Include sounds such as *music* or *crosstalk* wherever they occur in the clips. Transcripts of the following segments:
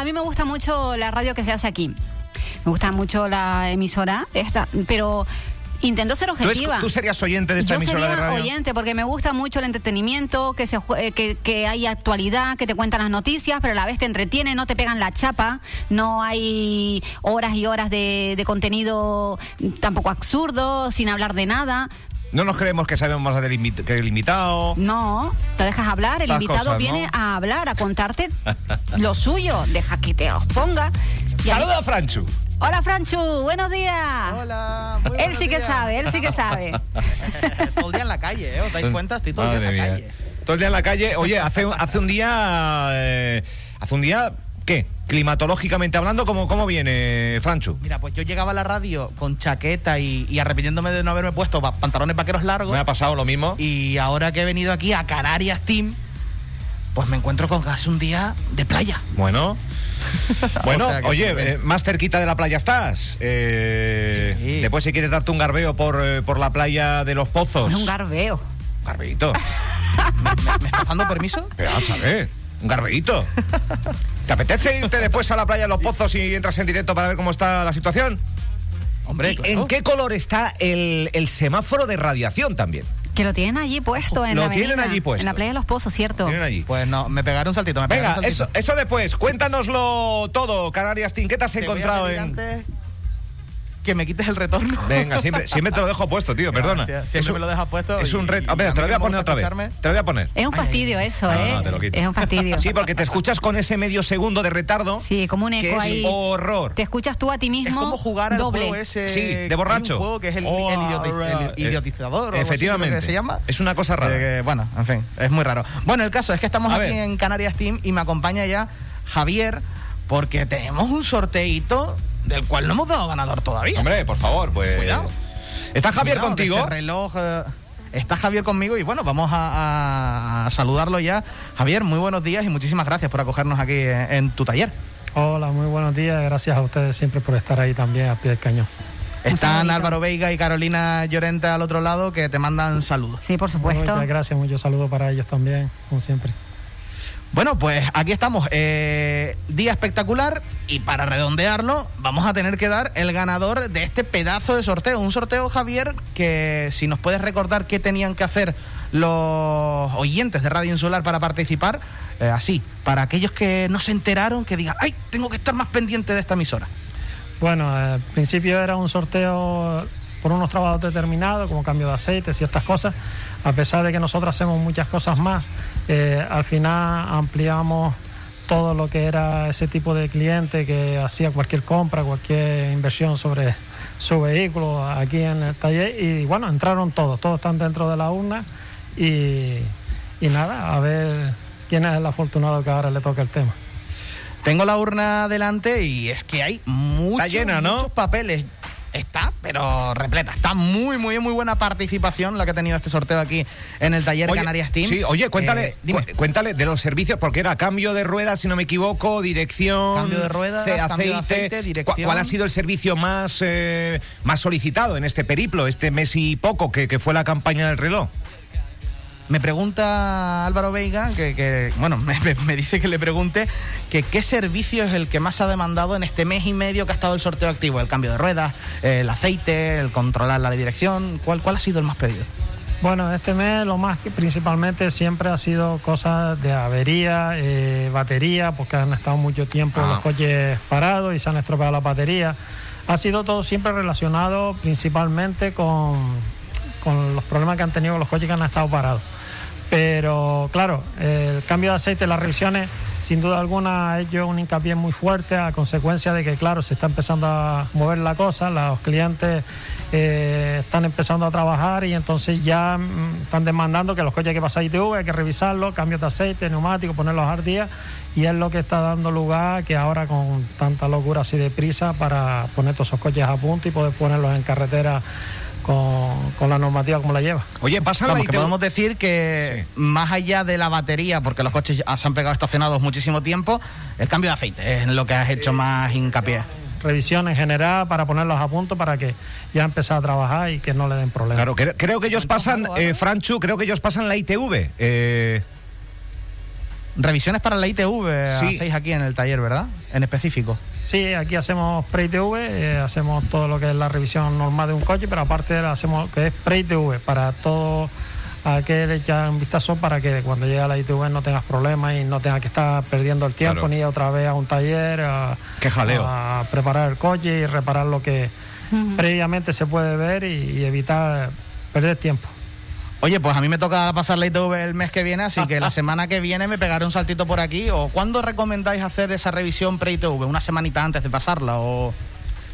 a mí me gusta mucho la radio que se hace aquí. Me gusta mucho la emisora, esta, pero intento ser ¿Tú, es- objetiva. tú serías oyente de esta Yo emisora sería de radio? oyente porque me gusta mucho el entretenimiento, que se que, que hay actualidad, que te cuentan las noticias, pero a la vez te entretiene, no te pegan la chapa, no hay horas y horas de, de contenido tampoco absurdo, sin hablar de nada. No nos creemos que sabemos más del que el invitado. No, te dejas hablar, el invitado cosas, viene ¿no? a hablar, a contarte lo suyo, deja que te los ponga. Saluda a Franchu. Hola Franchu, buenos días. Hola. muy Él buenos sí que días. sabe, él sí que sabe. *laughs* todo el día en la calle, ¿eh? ¿Os dais cuenta? Estoy todo el día en la mía. calle. Todo el día en la calle. Oye, hace, hace un día. eh, hace un día. ¿Qué? Climatológicamente hablando, ¿cómo, cómo viene, Franchu? Mira, pues yo llegaba a la radio con chaqueta y, y arrepintiéndome de no haberme puesto pa- pantalones vaqueros largos. Me ha pasado lo mismo. Y ahora que he venido aquí a Canarias Team, pues me encuentro con casi un día de playa. Bueno. *laughs* Bueno, O sea que oye, eh, más cerquita de la playa estás. Eh, Sí. Después, si quieres darte un garbeo por, eh, por la playa de los pozos. Un garbeo. Garbeito. *laughs* ¿Me estás dando permiso? Pero vamos a ver, un garbeito. *laughs* ¿Te apetece irte después a la playa de los pozos y entras en directo para ver cómo está la situación? Hombre, ¿Y claro. ¿En qué color está el, el semáforo de radiación también? Que lo tienen allí puesto en Lo la tienen avenida, allí puesto. En la playa de los pozos, ¿cierto? Tienen allí. Pues no, me pegaré un saltito. Me pegaré Venga, un eso, saltito. eso después. Cuéntanoslo todo, Canarias Team. ¿Qué te voy a encontrado pedir en...? antes que me quites el retorno. *laughs* Venga, siempre, siempre te lo dejo puesto, tío, perdona. Gracias. Siempre Es un- me lo dejas puesto Es un reto. y A ver, a te lo voy a que poner otra vez. Te lo voy a poner. Es un fastidio eso, No, ¿eh? no, te lo quito. Es un fastidio. Sí, porque te escuchas con ese medio segundo de retardo. Sí, como un que eco es ahí. horror. Te escuchas tú a ti Es mismo. como jugar al doble. juego ese. Sí, de hay borracho. Un juego que es el, Oh, el idioti- alright. el idiotizador. o algo así, Efectivamente. que se llama. Es una cosa rara. Eh, que, bueno, en fin, es muy raro. Bueno, el caso es que estamos A aquí ver. en Canarias Team y me acompaña ya Javier porque tenemos un sorteito del cual no hemos dado ganador todavía. Hombre, por favor, pues. Cuidado. ¿Está Javier Cuidado, de contigo? ese reloj. eh, Está Javier conmigo y bueno, vamos a, a saludarlo ya. Javier, muy buenos días y muchísimas gracias por acogernos aquí en, en tu taller. Hola, muy buenos días. Gracias a ustedes siempre por estar ahí también a pie del cañón. Están. Álvaro Veiga y Carolina Llorente al otro lado que te mandan saludos. Sí, por supuesto. Muchas gracias, muchos saludos para ellos también, como siempre. Bueno, pues aquí estamos. eh, día espectacular y para redondearlo vamos a tener que dar el ganador de este pedazo de sorteo. Un sorteo, Javier, que si nos puedes recordar qué tenían que hacer los oyentes de Radio Insular para participar, eh, así, para aquellos que no se enteraron, que digan, ay, tengo que estar más pendiente de esta emisora. Bueno, al principio era un sorteo por unos trabajos determinados, como cambio de aceite, ciertas cosas. A pesar de que nosotros hacemos muchas cosas más, eh, al final ampliamos todo lo que era ese tipo de cliente que hacía cualquier compra, cualquier inversión sobre su vehículo aquí en el taller. Y bueno, entraron todos, todos están dentro de la urna. Y, y nada, a ver quién es el afortunado que ahora le toca el tema. Tengo la urna delante y es que hay muchos, llena, ¿no? muchos papeles. Está, pero repleta. Está muy, muy, muy buena participación la que ha tenido este sorteo aquí en el taller Oye, Canarias Team. Sí, oye, cuéntale, Eh, dime. cu- cuéntale de los servicios, porque era cambio de ruedas, si no me equivoco, dirección, Cambio de ruedas, ce- cambio de aceite, dirección. ¿Cuál, cuál ha sido el servicio más, eh, más solicitado en este periplo, este mes y poco, que, que fue la campaña del reloj? Me pregunta Álvaro Veiga, que, que, bueno, *laughs* me, dice que le pregunte que qué servicio es el que más ha demandado en este mes y medio que ha estado el sorteo activo. El cambio de ruedas, el aceite, el controlar la dirección. ¿Cuál, cuál ha sido el más pedido? Bueno, este mes lo más que principalmente siempre ha sido cosas de avería, eh, batería, porque han estado mucho tiempo Ah. los coches parados y se han estropeado las baterías. Ha sido todo siempre relacionado principalmente con, con los problemas que han tenido los coches que han estado parados. Pero claro, el cambio de aceite, las revisiones, sin duda alguna ha hecho un hincapié muy fuerte a consecuencia de que, claro, se está empezando a mover la cosa, los clientes eh, están empezando a trabajar y entonces ya mm, están demandando que los coches hay que pasar ITV, hay que revisarlos, cambios de aceite, neumáticos, ponerlos al día y es lo que está dando lugar que ahora con tanta locura así de prisa para poner todos esos coches a punto y poder ponerlos en carretera con, con la normativa como la lleva. Oye, pasa la Vamos, que ITV podemos decir que más allá de la batería, porque los coches se han pegado estacionados muchísimo tiempo, el cambio de aceite es en lo que has hecho más hincapié. revisión en general para ponerlos a punto para que ya empezar a trabajar y que no le den problemas. Claro, cre- creo que ellos pasan, eh, Franchu, creo que ellos pasan la ITV. Eh, revisiones para la ITV Sí. hacéis aquí en el taller, ¿verdad? En específico. Sí, aquí hacemos Pre-ITV, eh, hacemos todo lo que es la revisión normal de un coche, pero aparte hacemos lo que es Pre-ITV para todo aquel que un vistazo para que cuando llegue a la ITV no tengas problemas y no tengas que estar perdiendo el tiempo Claro. ni ir otra vez a un taller a, Qué jaleo. a preparar el coche y reparar lo que previamente se puede ver y, y evitar perder tiempo. Oye, pues a mí me toca pasar la ITV el mes que viene, así que la *laughs* semana que viene me pegaré un saltito por aquí. ¿O cuándo recomendáis hacer esa revisión pre-ITV? ¿Una semanita antes de pasarla? o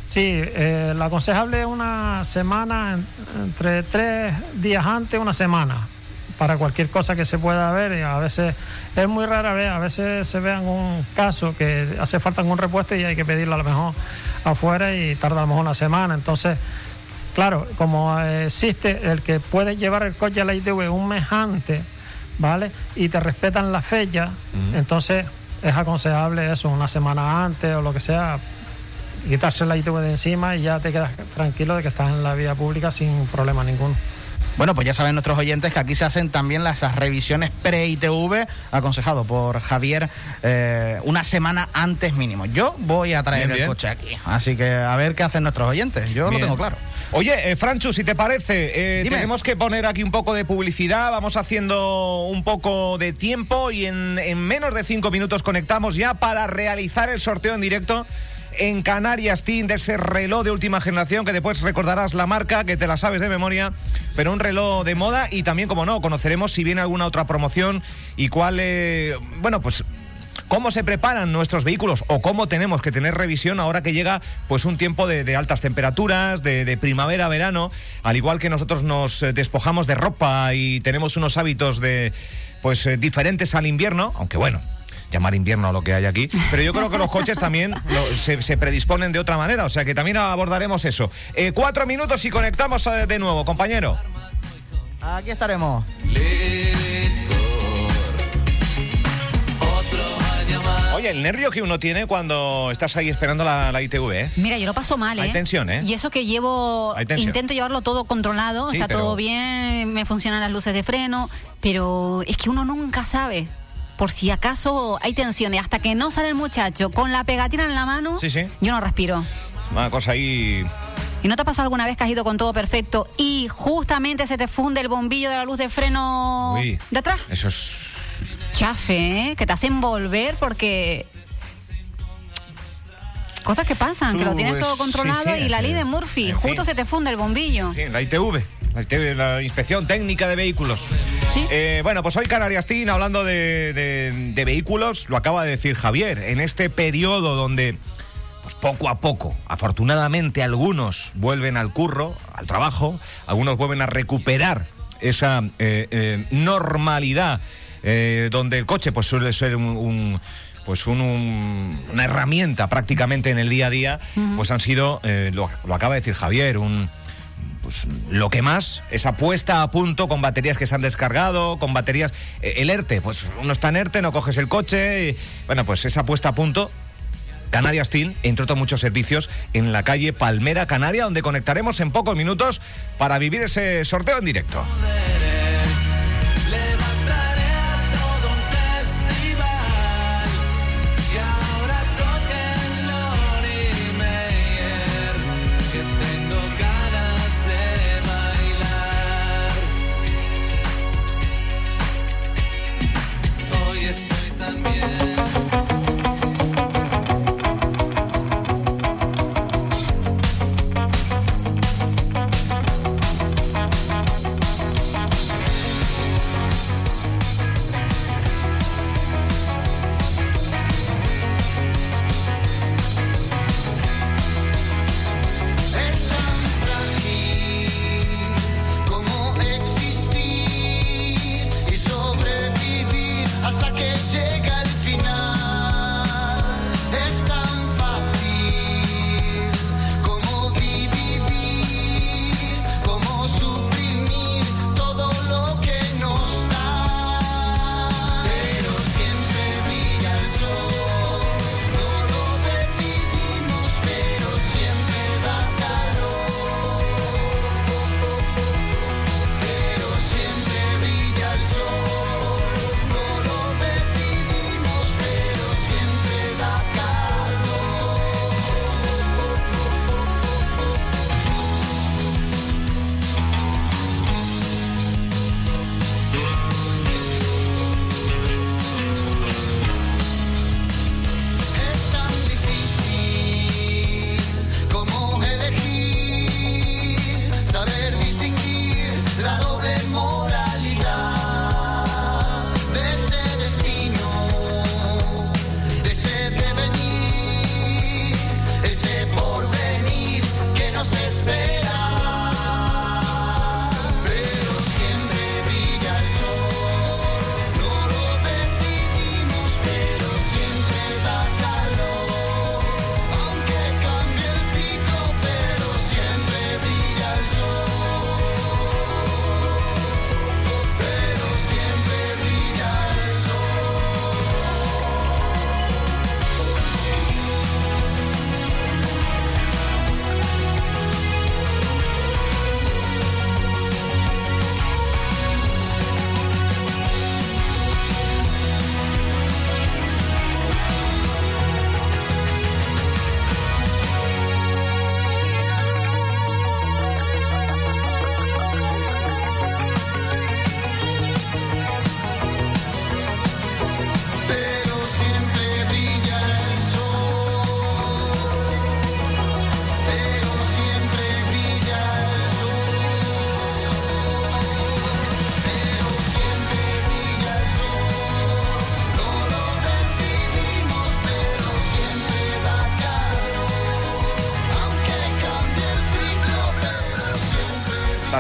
Sí, eh, lo aconsejable es una semana, en- entre tres días antes, una semana, para cualquier cosa que se pueda ver. Y a veces es muy rara vez, a veces se ve algún caso que hace falta algún repuesto y hay que pedirlo a lo mejor afuera y tarda a lo mejor una semana. Entonces, claro, como eh, existe el que puede llevar el coche a la ITV un mes antes, ¿vale? Y te respetan la fecha, entonces es aconsejable eso, una semana antes o lo que sea, quitarse la ITV de encima y ya te quedas tranquilo de que estás en la vía pública sin problema ninguno. Bueno, pues ya saben nuestros oyentes que aquí se hacen también las revisiones pre-ITV, aconsejado por Javier, eh, una semana antes mínimo. Yo voy a traer Bien, el bien. coche aquí, así que a ver qué hacen nuestros oyentes. Yo Bien. lo tengo claro. Oye, eh, Franchu, si te parece, eh, tenemos que poner aquí un poco de publicidad, vamos haciendo un poco de tiempo y en, en menos de cinco minutos conectamos ya para realizar el sorteo en directo en Canarias Team de ese reloj de última generación que después recordarás la marca, que te la sabes de memoria, pero un reloj de moda y también, como no, conoceremos si viene alguna otra promoción y cuál, eh, bueno, pues cómo se preparan nuestros vehículos o cómo tenemos que tener revisión ahora que llega pues un tiempo de, altas temperaturas, de, de primavera, verano, al igual que nosotros nos eh, despojamos de ropa y tenemos unos hábitos de pues eh, diferentes al invierno, aunque bueno. Llamar invierno a lo que hay aquí. Pero yo creo que los coches también lo- se, se predisponen de otra manera. O sea que también abordaremos eso. Eh, cuatro minutos y conectamos eh, de nuevo, compañero. Aquí estaremos. Oye, el nervio que uno tiene cuando estás ahí esperando la, la ITV, ¿eh? Mira, yo lo paso mal, ¿eh? Hay tensión, ¿eh? Y eso que llevo, Hay tensión. intento llevarlo todo controlado, Sí, está pero- todo bien, me funcionan las luces de freno, pero es que uno nunca sabe. Por si acaso hay tensión y hasta que no sale el muchacho con la pegatina en la mano, Sí, sí. yo no respiro. Es una cosa ahí. ¿Y no te ha pasado alguna vez que has ido con todo perfecto y justamente se te funde el bombillo de la luz de freno Uy, de atrás? Eso es. Chafe, ¿eh? Que te hacen volver porque... Cosas que pasan, que lo tienes todo controlado sí, sí, y la ley de Murphy, justo fin. se te funde el bombillo. Sí, la ITV. La, Inspección Técnica de Vehículos. Sí. Eh, bueno, pues hoy Canarias Team, hablando de, de- de vehículos, lo acaba de decir Javier, en este periodo donde pues poco a poco, afortunadamente algunos vuelven al curro, al trabajo, algunos vuelven a recuperar esa eh, eh, normalidad eh, donde el coche pues suele ser un- un pues un- un- una herramienta prácticamente en el día a día, pues han sido, lo, lo acaba de decir Javier, un, pues lo que más, esa puesta a punto con baterías que se han descargado, con baterías. eh, El ERTE, pues uno está en ERTE, no coges el coche. y, bueno, pues esa puesta a punto. Canarias Team, entre otros muchos servicios, en la calle Palmera Canaria, donde conectaremos en pocos minutos para vivir ese sorteo en directo.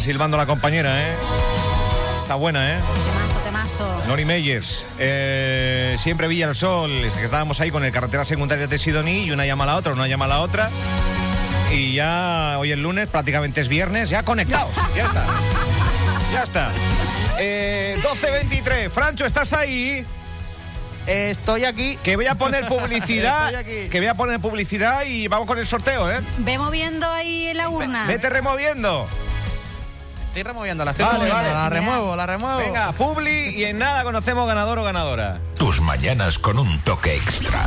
Silbando la compañera, ¿eh? Está buena, ¿eh? Temazo, temazo. Lori Meyers, eh, siempre Villa el Sol, es que estábamos ahí con el carretera secundaria de Sidoní y una llama a la otra, una llama a la otra. Y ya hoy es lunes, prácticamente es viernes, ya conectados, ya está. Ya está. Eh, 12.23, Francho, ¿estás ahí? Estoy aquí. Que voy a poner publicidad, *laughs* Estoy aquí. que voy a poner publicidad y vamos con el sorteo, ¿eh? Ve moviendo ahí en la urna. Vete removiendo. Estoy removiendo la estoy Vale, removiendo, vale. La remuevo, la remuevo. Venga, publi y en nada conocemos ganador o ganadora. Tus mañanas con un toque extra.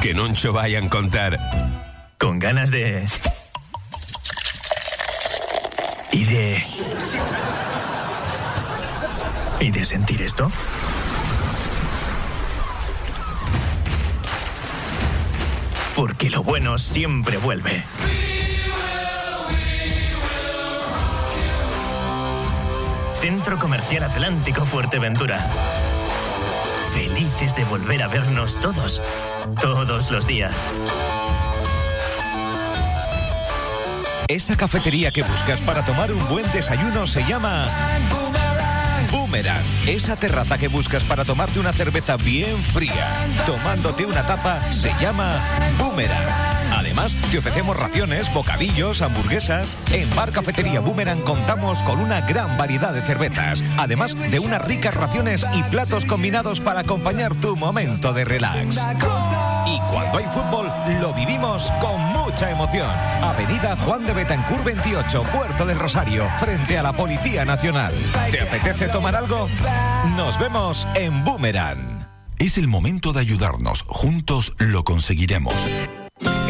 Que non cho vayan contar. con ganas de... Y de... ¿Y de sentir esto? Porque lo bueno siempre vuelve. Centro Comercial Atlántico Fuerteventura. Felices de volver a vernos todos, todos los días. Esa cafetería que buscas para tomar un buen desayuno se llama Boomerang. Esa terraza que buscas para tomarte una cerveza bien fría, tomándote una tapa, se llama Boomerang. Además, te ofrecemos raciones, bocadillos, hamburguesas. En Bar Cafetería Boomerang contamos con una gran variedad de cervezas, además de unas ricas raciones y platos combinados para acompañar tu momento de relax. Y cuando hay fútbol, lo vivimos con mucha emoción. Avenida Juan de Betancur 28, Puerto del Rosario, frente a la Policía Nacional. ¿Te apetece tomar algo? Nos vemos en Boomerang. Es el momento de ayudarnos. Juntos lo conseguiremos.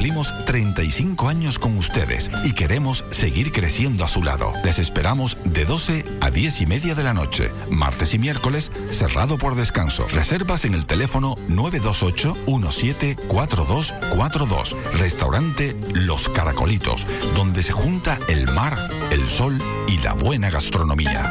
Cumplimos 35 años con ustedes y queremos seguir creciendo a su lado. Les esperamos de 12 a 10 y media de la noche, martes y miércoles, cerrado por descanso. Reservas en el teléfono 928-174242. Restaurante Los Caracolitos, donde se junta el mar, el sol y la buena gastronomía.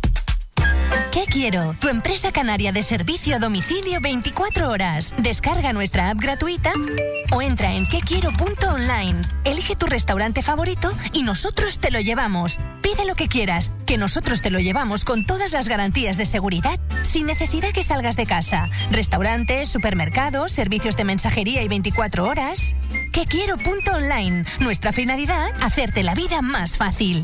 ¿Qué quiero? Tu empresa canaria de servicio a domicilio 24 horas. Descarga nuestra app gratuita o entra en quequiero.online. Elige tu restaurante favorito y nosotros te lo llevamos. Pide lo que quieras, que nosotros te lo llevamos con todas las garantías de seguridad, sin necesidad que salgas de casa. Restaurantes, supermercados, servicios de mensajería y 24 horas. Quequiero.online. Nuestra finalidad, hacerte la vida más fácil.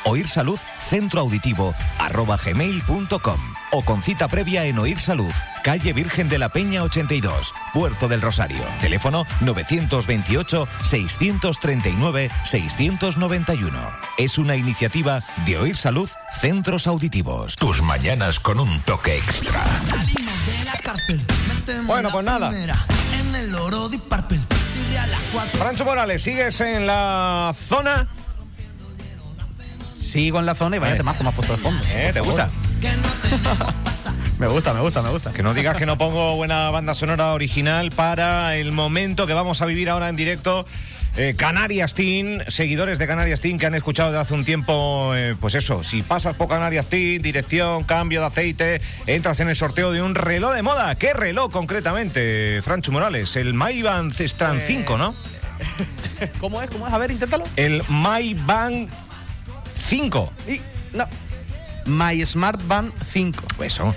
Oír Salud Centro Auditivo arroba gmail.com o con cita previa en Oír Salud, calle Virgen de la Peña 82, Puerto del Rosario. Teléfono 928-639-691. Es una iniciativa de Oír Salud Centros Auditivos. Tus mañanas con un toque extra. Bueno, pues nada. En el oro de Purple. Chirri a las cuatro. Francho Morales, ¿sigues en la zona? Sigo en la zona y vaya temazo me has puesto de fondo. ¿Eh? ¿Te gusta? *laughs* Me gusta, me gusta, me gusta. Que no digas que no pongo buena banda sonora original para el momento que vamos a vivir ahora en directo. Eh, Canarias Team, seguidores de Canarias Team que han escuchado desde hace un tiempo, eh, pues eso, si pasas por Canarias Team, dirección, cambio de aceite, entras en el sorteo de un reloj de moda. ¿Qué reloj concretamente, Francho Morales? El Mayband Strand Eh, 5, *laughs* ¿no? ¿Cómo es? ¿Cómo es? A ver, inténtalo. El Mayband 5. Y, no. My Smart Band 5. Eso.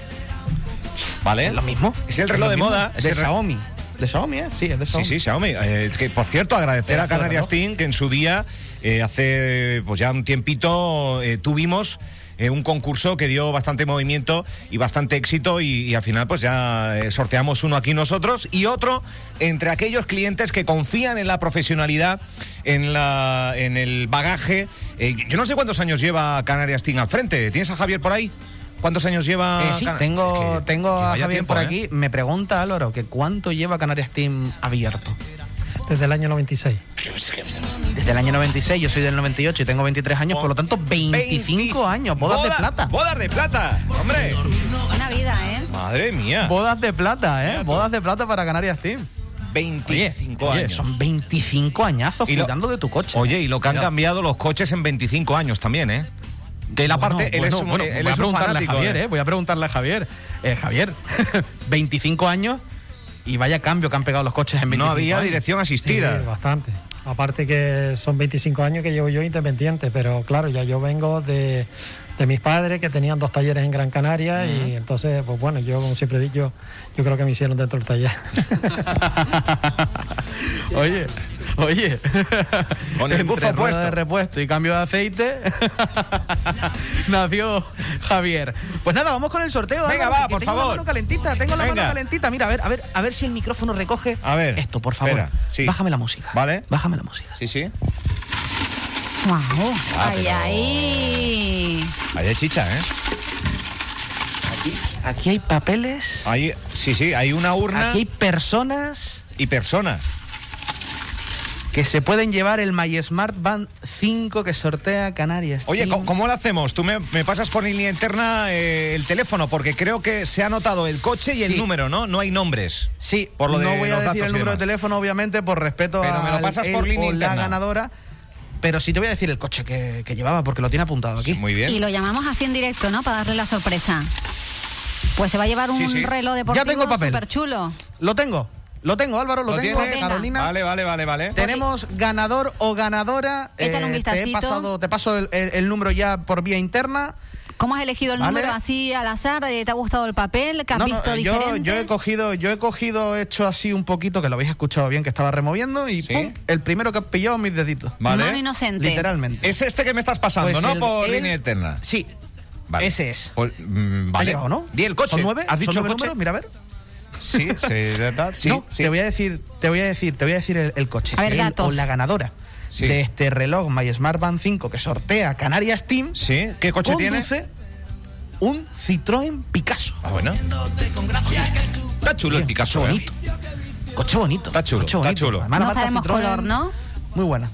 ¿Vale? ¿Es lo mismo? Es el reloj lo de moda. es De el Xiaomi. De Xiaomi, ¿eh? Sí, es de Sí, Xiaomi. sí, Xiaomi. Eh, que, por cierto, agradecer a Canarias. Team que en su día, eh, hace pues ya un tiempito, eh, tuvimos eh, un concurso que dio bastante movimiento y bastante éxito y, y al final pues ya eh, sorteamos uno aquí nosotros y otro entre aquellos clientes que confían en la profesionalidad, en, la, en el bagaje. Eh, yo no sé cuántos años lleva Canarias Team al frente. ¿Tienes a Javier por ahí? ¿Cuántos años lleva? Eh, sí, tengo, que- tengo que a Javier tiempo, por ¿eh? aquí. Me pregunta Álvaro que cuánto lleva Canarias Team abierto. Desde el año 96. Desde el año 96, yo soy del 98 y tengo 23 años, por lo tanto 25 años, bodas de plata. Bodas de plata, hombre. Una vida, ¿eh? Madre mía. Bodas de plata, ¿eh? Mira tú. Bodas de plata para Canarias Team. 25 Oye, años. son 25 añazos Y lo- cuidando de tu coche. Oye, y lo que han Cuidado. cambiado los coches en 25 años también, ¿eh? Que la parte, él es un, bueno, él voy es a un preguntarle fanático. a Javier, ¿eh? ¿eh? Voy a preguntarle a Javier. Eh, Javier, *laughs* 25 años y vaya cambio que han pegado los coches en 25 No había años. dirección Sí, asistida. bastante. Aparte que son 25 años que llevo yo independiente, pero claro, ya yo vengo de, de mis padres que tenían dos talleres en Gran Canaria y entonces, pues bueno, yo como siempre he dicho, yo creo que me hicieron dentro del taller. *laughs* Oye, oye. *laughs* Con el Entre bufo rueda puesto. de repuesto y cambio de aceite *laughs* nació Javier. Pues nada, vamos con el sorteo. Venga, Álvaro, va, que por tengo favor. la mano calentita, tengo la Venga. mano calentita. Mira, a ver, a ver, a ver si el micrófono recoge A ver, esto, por favor. espera, sí. Bájame la música. Vale. Bájame la música. Sí, sí. Guau. Ah, ay, pero- ay. Ahí hay chicha, ¿eh? Aquí hay papeles. Hay, sí, sí, hay una urna Aquí hay personas y personas. que se pueden llevar el My Smart Band 5 que sortea Canarias. Oye. ¿cómo, cómo lo hacemos? Tú me, me pasas por línea interna eh, el teléfono, porque creo que se ha anotado el coche y el Sí. número, ¿no? No hay nombres. Sí, Por lo no de voy a decir datos el número de teléfono, obviamente, por respeto Pero a me lo pasas por línea o la interna. ganadora. Pero sí te voy a decir el coche que, que llevaba, porque lo tiene apuntado aquí. Muy bien. Y lo llamamos así en directo, ¿no? Para darle la sorpresa. Pues se va a llevar un Sí, sí. reloj deportivo Ya tengo el papel. súper chulo. Lo tengo, lo tengo, Álvaro, lo, ¿Lo tengo, tienes? Carolina. Vale, vale, vale, vale. Tenemos ganador o ganadora. Eh, Échale un te, he vistacito. pasado, te paso el, el- el número ya por vía interna. ¿Cómo has elegido el Vale. número así al azar? ¿Te ha gustado el papel? ¿Que has No, no, visto eh, yo, diferente? yo he cogido, yo he cogido, he hecho así un poquito, que lo habéis escuchado bien, que estaba removiendo, y Sí. pum, el primero que he pillado mis deditos. Vale. Mano inocente. Literalmente. Es este que me estás pasando, Pues ¿no? el- por el- línea interna. Sí, Vale. ese es. Pues, mm, ¿Ha llegado, no? Di el coche. ¿Son nueve? ¿Has dicho ¿Son el nueve coche? números? Mira, a ver. Sí, sí, de verdad. *laughs* Sí, no, sí. te voy a decir, te voy a decir, te voy a decir el, el coche. A ver, datos. o la ganadora Sí. de este reloj My Smart Band 5 que sortea Canarias Team. Sí, ¿qué coche tiene? un Citroën Picasso. Ah, bueno. Está chulo el Picasso, coche ¿eh? bonito. Coche bonito. Está chulo, coche está chulo. Además, No sabemos Citroën, color, ¿no? Muy buena.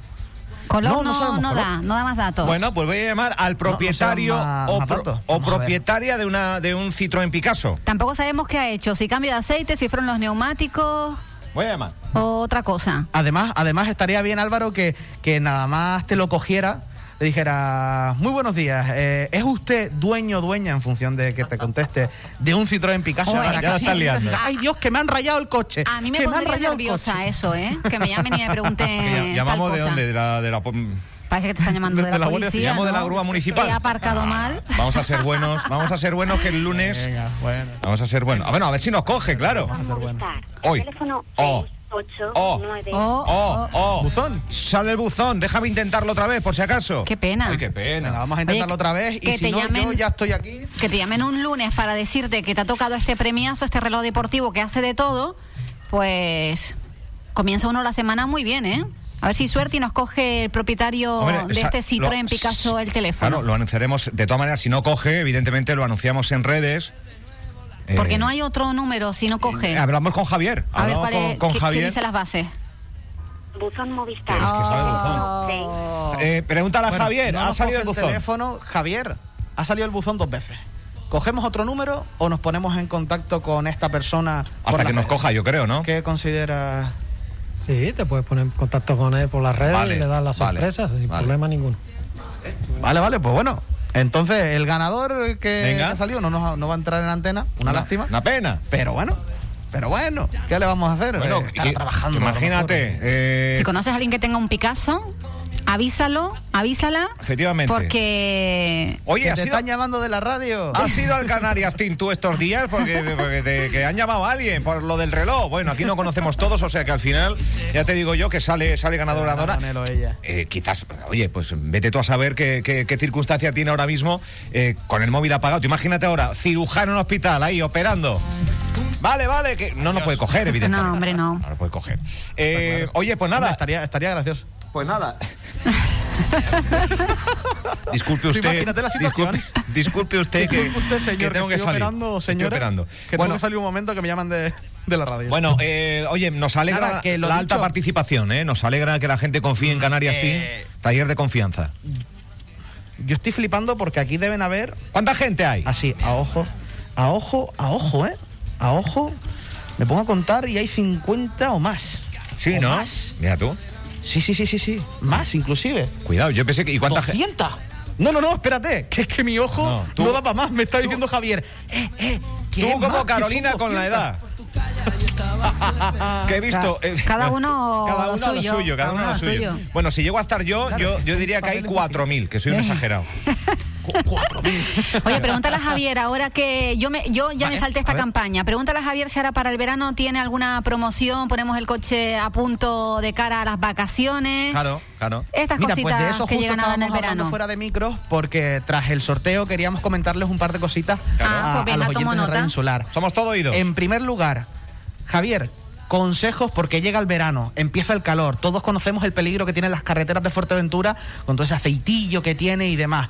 Color No, no, no sabemos no color. da, no da más datos. Bueno, pues voy a llamar al propietario más- o, más pro- propietaria de una de un Citroën Picasso. Tampoco sabemos qué ha hecho, si cambio de aceite, si fueron los neumáticos Voy a llamar. o otra cosa. Además, además estaría bien, Álvaro, que, que nada más te lo cogiera le dijera, muy buenos días, eh, ¿es usted dueño dueña, en función de que te conteste, de un Citroën Picasso? Para ya liando. Ay Dios, que me han rayado el coche. A mí me que han pondría rayado el nerviosa coche". eso, ¿eh? Que me llamen y me pregunten. *laughs* Tal ¿Llamamos de dónde? De la, de la- Parece que te están llamando de, *laughs* De la, policía. Civil. Llamo de la ¿no? grúa municipal. He aparcado Ah, mal. Vamos a ser buenos, vamos a ser buenos que el lunes. Venga, bueno. Vamos a ser buenos. A ver, a ver si nos coge, claro. Hoy. Oh. Oh. Oh, Oh, oh. ¿Buzón? Sale el buzón. Déjame intentarlo otra vez, por si acaso. Qué pena. Ay, qué Venga, pena. vamos a intentarlo Oye, otra vez. Y que si te no, llamen- yo ya estoy aquí. Que te llamen un lunes para decirte que te ha tocado este premiazo, este reloj deportivo que hace de todo, pues comienza uno la semana muy bien, ¿eh? A ver si suerte y nos coge el propietario Hombre, de este Citroën lo- Picasso el teléfono. Claro, lo anunciaremos. De todas maneras, si no coge, evidentemente lo anunciamos en redes. Porque Eh, no hay otro número si no coge. eh, Hablamos con Javier. A ver cuál con, es, con qué- qué, Javier. dice las bases. Buzón Movistar. Es que sabe Oh. Eh, pregúntale a Bueno, Javier. no ha salido el buzón. teléfono, Javier, ha salido el buzón dos veces. ¿Cogemos otro número o nos ponemos en contacto con esta persona? Hasta que nos redes? coja, yo creo, ¿no? ¿Qué considera? Sí, te puedes poner en contacto con él por las redes Vale, y le das la vale, sorpresa sin vale. problema ninguno. Vale, vale, pues bueno. Entonces, el ganador que, Venga. ha salido no, nos- no va a entrar en antena. Una, lástima. Una pena. Pero bueno, pero bueno, ¿qué le vamos a hacer? Bueno, Eh, y- trabajando. Imagínate. eh, Si conoces a alguien que tenga un Picasso, avísalo, avísala. Efectivamente. Porque Oye, ha te sido, están llamando de la radio. ¿has ido al Canarias Team tú estos días? Porque, porque te, que han llamado a alguien por lo del reloj. Bueno, aquí no conocemos todos, o sea que al final, ya te digo yo que sale, sale ganador ganadora. Ella. Eh, quizás, oye, pues vete tú a saber qué, qué- qué circunstancia tiene ahora mismo eh, con el móvil apagado. Tú imagínate ahora, cirujano en hospital, ahí operando. Vale, vale, que no nos puede coger, evidentemente. No, hombre, no. No nos puede coger. Eh, Oye, pues nada. Estaría, estaría gracioso. Pues nada. *laughs* disculpe usted. Imagínate la situación. Disculpe, disculpe usted que, Disculpe usted, señor, que tengo que, estoy salir. operando, Estoy señora, operando. Que bueno, tengo que salir un momento que me llaman de, de la radio. bueno eh, oye, nos alegra Nada, que lo la dicho- alta participación, ¿eh? Nos alegra que la gente confíe en Canarias Eh, Team. Taller de confianza. Yo estoy flipando porque aquí deben haber, ¿Cuánta gente hay? así, a ojo, a ojo, a ojo, ¿eh? A ojo. Me pongo a contar y hay 50 o más. Sí, O ¿no? Más. Mira tú. Sí, sí, sí, sí, sí. Más, inclusive. Cuidado, yo pensé que. ¿Y cuánta gente? 200. No, no, no, espérate. Que es que mi ojo No, no, tú- da para más. Me está diciendo Javier. Eh, eh, Tú como más, Carolina con la 200. edad. *laughs* que he visto. eh, Cada uno *laughs* cada uno lo suyo, suyo, cada uno a lo suyo. Bueno, si llego a estar yo, Claro, yo, yo diría que hay papel 4.000, que soy un exagerado. *laughs* Oye, pregúntale a Javier, ahora que yo me, yo ya Vale, me salté a esta campaña. Pregúntale a Javier si ahora para el verano tiene alguna promoción, ponemos el coche a punto de cara a las vacaciones. Claro, claro. Estas Mira, cositas pues de eso que justo llegan ahora en el verano. fuera de micros porque tras el sorteo queríamos comentarles un par de cositas Claro. a, Ah, pues a venga, los tomo oyentes de Radio. Insular. Somos todo oídos. En primer lugar, Javier, consejos porque llega el verano, empieza el calor, todos conocemos el peligro que tienen las carreteras de Fuerteventura con todo ese aceitillo que tiene y demás.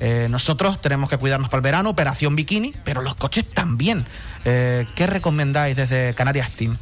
Eh, nosotros tenemos que cuidarnos para el verano, operación bikini, pero los coches también. Eh, ¿Qué recomendáis desde Canarias Team?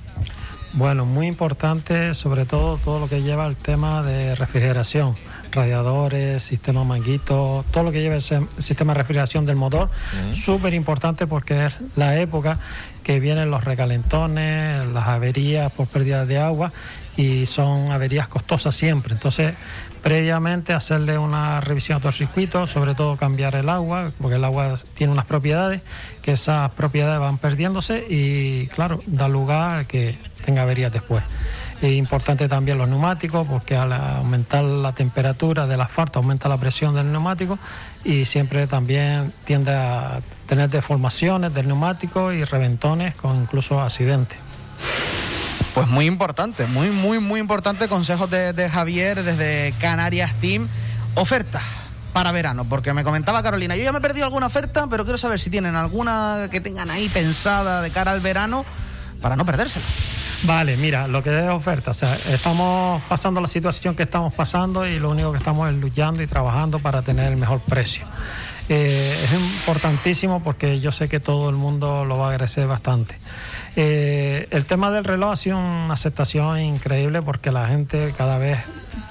Bueno, muy importante, sobre todo todo lo que lleva el tema de refrigeración, radiadores, sistema manguito, todo lo que lleva ese sistema de refrigeración del motor, súper importante porque es la época que vienen los recalentones, las averías por pérdida de agua y son averías costosas siempre. Entonces, previamente hacerle una revisión a todo el circuito, sobre todo cambiar el agua, porque el agua tiene unas propiedades, que esas propiedades van perdiéndose y, claro, da lugar a que tenga averías después. Es importante también los neumáticos, porque al aumentar la temperatura del asfalto aumenta la presión del neumático y siempre también tiende a tener deformaciones del neumático y reventones con incluso accidentes. Pues muy importante, muy, muy, muy importante. Consejos de, de Javier desde Canarias Team. Ofertas para verano, porque me comentaba Carolina, yo ya me he perdido alguna oferta, pero quiero saber si tienen alguna que tengan ahí pensada de cara al verano para no perdérsela. Vale, mira, lo que es oferta, o sea, estamos pasando la situación que estamos pasando y lo único que estamos es luchando y trabajando para tener el mejor precio. Eh, es importantísimo porque yo sé que todo el mundo lo va a agradecer bastante. Eh, el tema del reloj ha sido una aceptación increíble porque la gente cada vez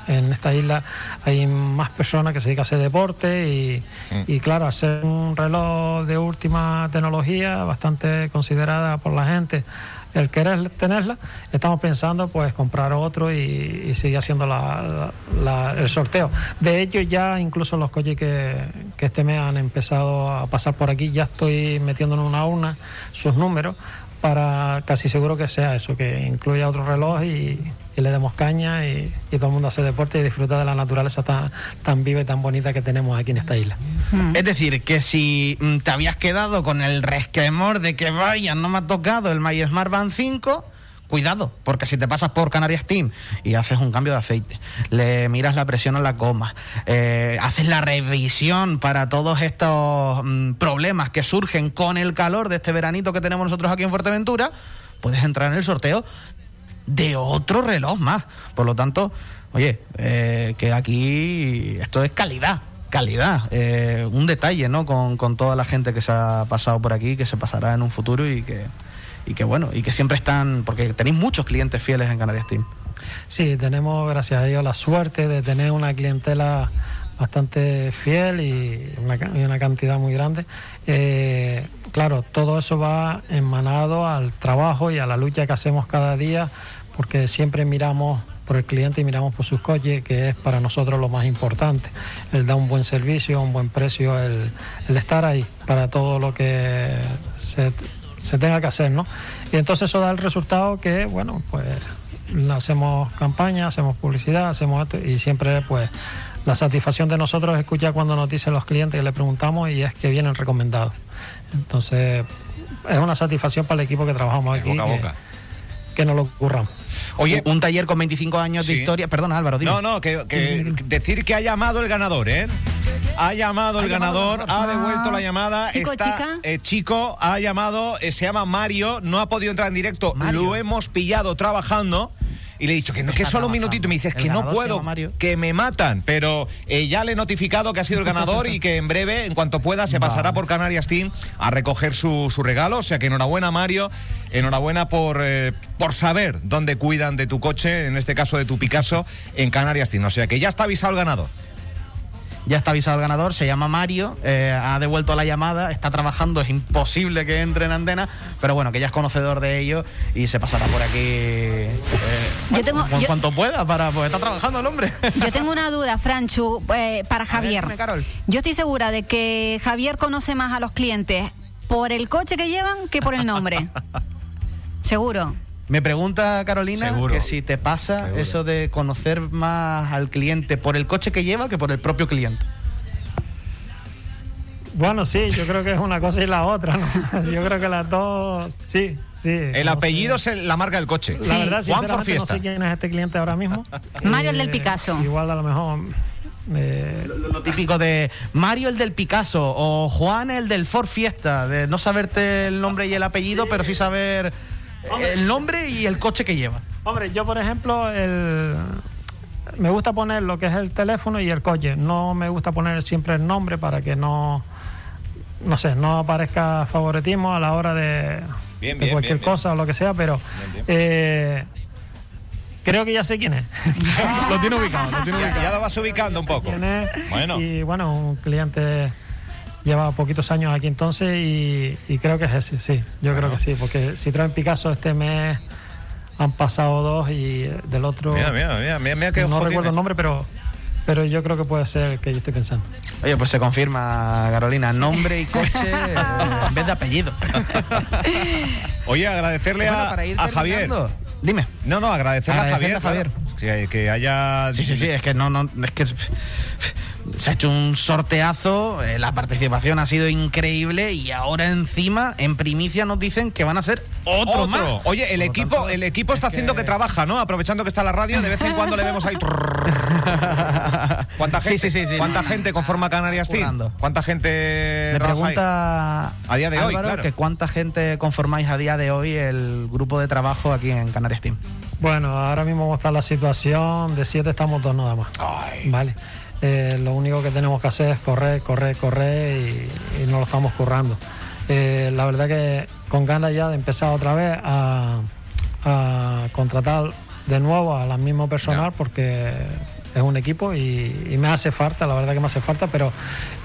en esta isla hay más personas que se dedican a hacer deporte y, y claro, hacer un reloj de última tecnología bastante considerada por la gente el querer tenerla, estamos pensando pues comprar otro y, y seguir haciendo la- la- el sorteo. De hecho, ya incluso los coches que, que este mes han empezado a pasar por aquí, ya estoy metiendo en una sus números para casi seguro que sea eso, que incluya otro reloj y, y le demos caña y, y todo el mundo hace deporte y disfruta de la naturaleza tan, tan viva y tan bonita que tenemos aquí en esta isla. Es decir, que si mm, te habías quedado con el resquemor de que vaya, no me ha tocado el My Smart Band 5, cuidado, porque si te pasas por Canarias Team y haces un cambio de aceite, le miras la presión a la goma, eh, haces la revisión para todos estos mm, problemas que surgen con el calor de este veranito que tenemos nosotros aquí en Fuerteventura, puedes entrar en el sorteo de otro reloj más. Por lo tanto, oye, eh, que aquí esto es calidad. Calidad, Eh, un detalle, ¿no? Con, con toda la gente que se ha pasado por aquí, que se pasará en un futuro y que, y que bueno, y que siempre están, porque tenéis muchos clientes fieles en Canarias Team. Sí, tenemos, gracias a Dios, la suerte de tener una clientela bastante fiel y una, cantidad muy grande. Eh, claro, todo eso va emanado al trabajo y a la lucha que hacemos cada día, porque siempre miramos por el cliente y miramos por sus coches, que es para nosotros lo más importante. El dar un buen servicio, un buen precio, el, estar ahí para todo lo que se, se tenga que hacer, ¿no? Y entonces eso da el resultado que, bueno, pues hacemos campaña, hacemos publicidad, hacemos esto y siempre pues la satisfacción de nosotros es escuchar cuando nos dicen los clientes que le preguntamos y es que vienen recomendados. Entonces es una satisfacción para el equipo que trabajamos aquí. boca a que- boca. Que, no lo ocurramos. Oye, un taller con 25 años de historia. Perdona, Álvaro, dime. No, no, que, que decir que ha llamado el ganador, ¿eh? Ha llamado el Ha ganador, ha devuelto la llamada. Chico, está, chica. eh, chico, ha llamado, eh, se llama Mario, no ha podido entrar en directo, Mario. lo hemos pillado trabajando. Y le he dicho que no, que Está solo un minutito. Y me dices que no puedo, que me matan. Pero eh, ya le he notificado que ha sido el ganador y que en breve, en cuanto pueda, se pasará Vale. por Canarias Team a recoger su, su regalo. O sea que enhorabuena, Mario. Enhorabuena por, eh, por saber dónde cuidan de tu coche, en este caso de tu Picasso, en Canarias Team. O sea que ya está avisado el ganador. Ya está avisado el ganador, se llama Mario, eh, ha devuelto la llamada, está trabajando, es imposible que entre en antena, pero bueno, que ya es conocedor de ello y se pasará por aquí eh, Yo tengo- yo- cuanto pueda, para, pues está trabajando el hombre. Yo tengo una duda, Franchu, eh, para Javier. dime. Yo estoy segura de que Javier conoce más a los clientes por el coche que llevan que por el nombre. *laughs* Seguro. Me pregunta Carolina Seguro. que si te pasa Seguro. eso de conocer más al cliente por el coche que lleva que por el propio cliente. Bueno, sí, yo creo que es una cosa y la otra, ¿no? *laughs* Yo creo que las dos, sí, sí. El apellido es el- la marca del coche. La verdad, Juan sinceramente, Fiesta. no sé quién es este cliente ahora mismo. *laughs* Mario, el del Picasso. Igual a lo mejor... eh, Lo típico de Mario el del Picasso o Juan el del Ford Fiesta, de no saberte el nombre y el apellido, pero sí saber el nombre y el coche que lleva. Hombre, yo por ejemplo, el, me gusta poner lo que es el teléfono y el coche. No me gusta poner siempre el nombre para que no, no sé, no aparezca favoritismo a la hora de, Bien, de bien, cualquier bien, bien. cosa o lo que sea, pero Bien, bien. eh, creo que ya sé quién es. *laughs* lo tiene ubicado, lo tiene Ya, ya lo vas ubicando un poco. Bueno. Y bueno, un cliente lleva poquitos años aquí entonces y, y creo que es ese, sí. Yo Bueno. creo que sí, porque si traen Picasso este mes han pasado dos y eh, del otro Mira, mira, mira, mira, mira qué no ojo recuerdo tiene. el nombre, pero pero yo creo que puede ser el que yo estoy pensando. Oye, pues se confirma, Carolina, nombre y coche *laughs* en vez de apellido. *laughs* Oye, agradecerle Bueno, a, para ir a Javier. Dime. No, no, agradecerle a Javier. a Javier. claro. Que, que haya. Sí, sí, sí, es que no, no, es que se ha hecho un sorteazo, eh, la participación ha sido increíble y ahora encima, en primicia, nos dicen que van a ser otro, Otro. más. Oye, el Por equipo, tanto, el equipo está es haciendo que... trabaja, ¿no? Aprovechando que está la radio, de vez en cuando le vemos ahí. *laughs* ¿Cuánta gente, Sí, sí, sí, sí. ¿cuánta gente conforma Canarias Team? ¿Cuánta gente Me pregunta A día de hoy, claro. que cuánta gente conformáis a día de hoy el grupo de trabajo aquí en Canarias Team. Bueno, ahora mismo está la situación, de siete estamos dos nada más. Vale. Eh, lo único que tenemos que hacer es correr, correr, correr y, y nos lo estamos currando. Eh, la verdad que con ganas ya de empezar otra vez a, a contratar de nuevo a la mismo personal porque es un equipo y, y me hace falta, la verdad que me hace falta, pero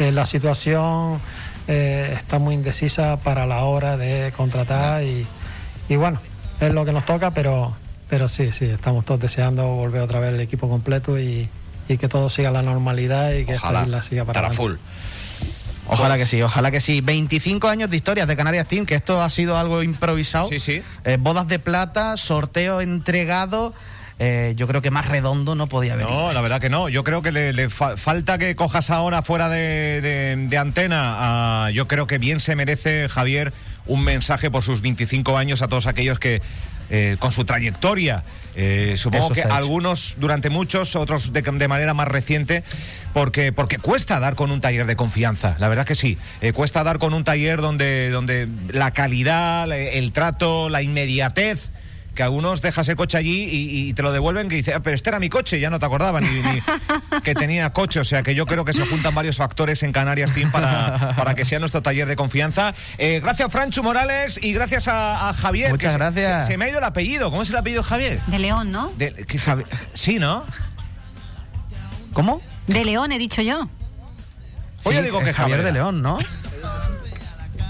eh, la situación eh, está muy indecisa para la hora de contratar y, y bueno, es lo que nos toca, pero, pero sí, sí, estamos todos deseando volver otra vez el equipo completo y, y que todo siga la normalidad y que Ojalá. esta isla siga para Estará full. Ojalá que sí, ojalá que sí. 25 años de historias de Canarias Team, que esto ha sido algo improvisado. Sí, sí. Eh, bodas de plata, sorteo entregado. Eh, yo creo que más redondo no podía haber. No, la verdad que no. Yo creo que le, le fa- falta que cojas ahora fuera de, de- de antena. a- yo creo que bien se merece, Javier, un mensaje por sus 25 años a todos aquellos que, eh, con su trayectoria, eh, supongo Eso que algunos durante muchos, otros de, de manera más reciente, porque, porque cuesta dar con un taller de confianza. La verdad que sí. Eh, cuesta dar con un taller donde, donde la calidad, el trato, la inmediatez que algunos dejas el coche allí y, y te lo devuelven que dice, "Ah, pero este era mi coche, ya no te acordaba ni, ni *laughs* que tenía coche. O sea que yo creo que se juntan varios factores en Canarias Team para, para que sea nuestro taller de confianza. Eh, gracias Franchu Morales y gracias a, a Javier. Muchas que gracias. Se, se me ha ido el apellido. ¿Cómo es el apellido Javier? De León, ¿no? De- que sabe- sí, ¿no? ¿Cómo? De León, he dicho yo. Oye, Sí, digo es que Javier Cabrera. de León, ¿no?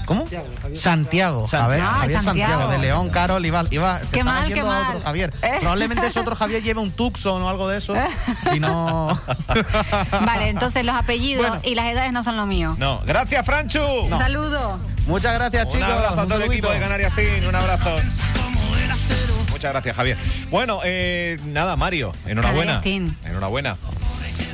¿Cómo? Santiago. A ver, Santiago. Javier Ah, Santiago. Santiago. de León, Carol, iba, iba Qué mal, qué yendo a mal. otro Javier. Eh. Probablemente ese otro Javier lleve un Tucson o algo de eso y no... *laughs* Vale, entonces los apellidos Bueno. y las edades no son lo mío. No. Gracias Franchu. Un saludo. Muchas gracias, Un chicos. abrazo a Un todo el equipo de Canarias Team. Un abrazo. Muchas gracias, Javier. Bueno, eh, nada, Mario, enhorabuena. Canarias Team. Enhorabuena.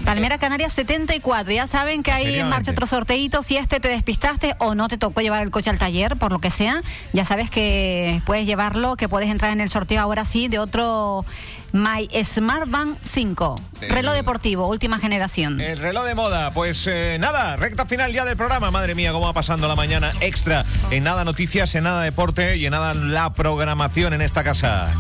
Palmera Canarias 74. Ya saben que hay en marcha otro sorteito. Si este te despistaste o no te tocó llevar el coche al taller, por lo que sea, ya sabes que puedes llevarlo, que puedes entrar en el sorteo ahora sí de otro My Smart Band 5. Eh, Reloj deportivo, última generación. El reloj de moda, pues eh, nada, recta final ya del programa. Madre mía, cómo va pasando la mañana extra. En nada noticias, en nada deporte y en nada la programación en esta casa.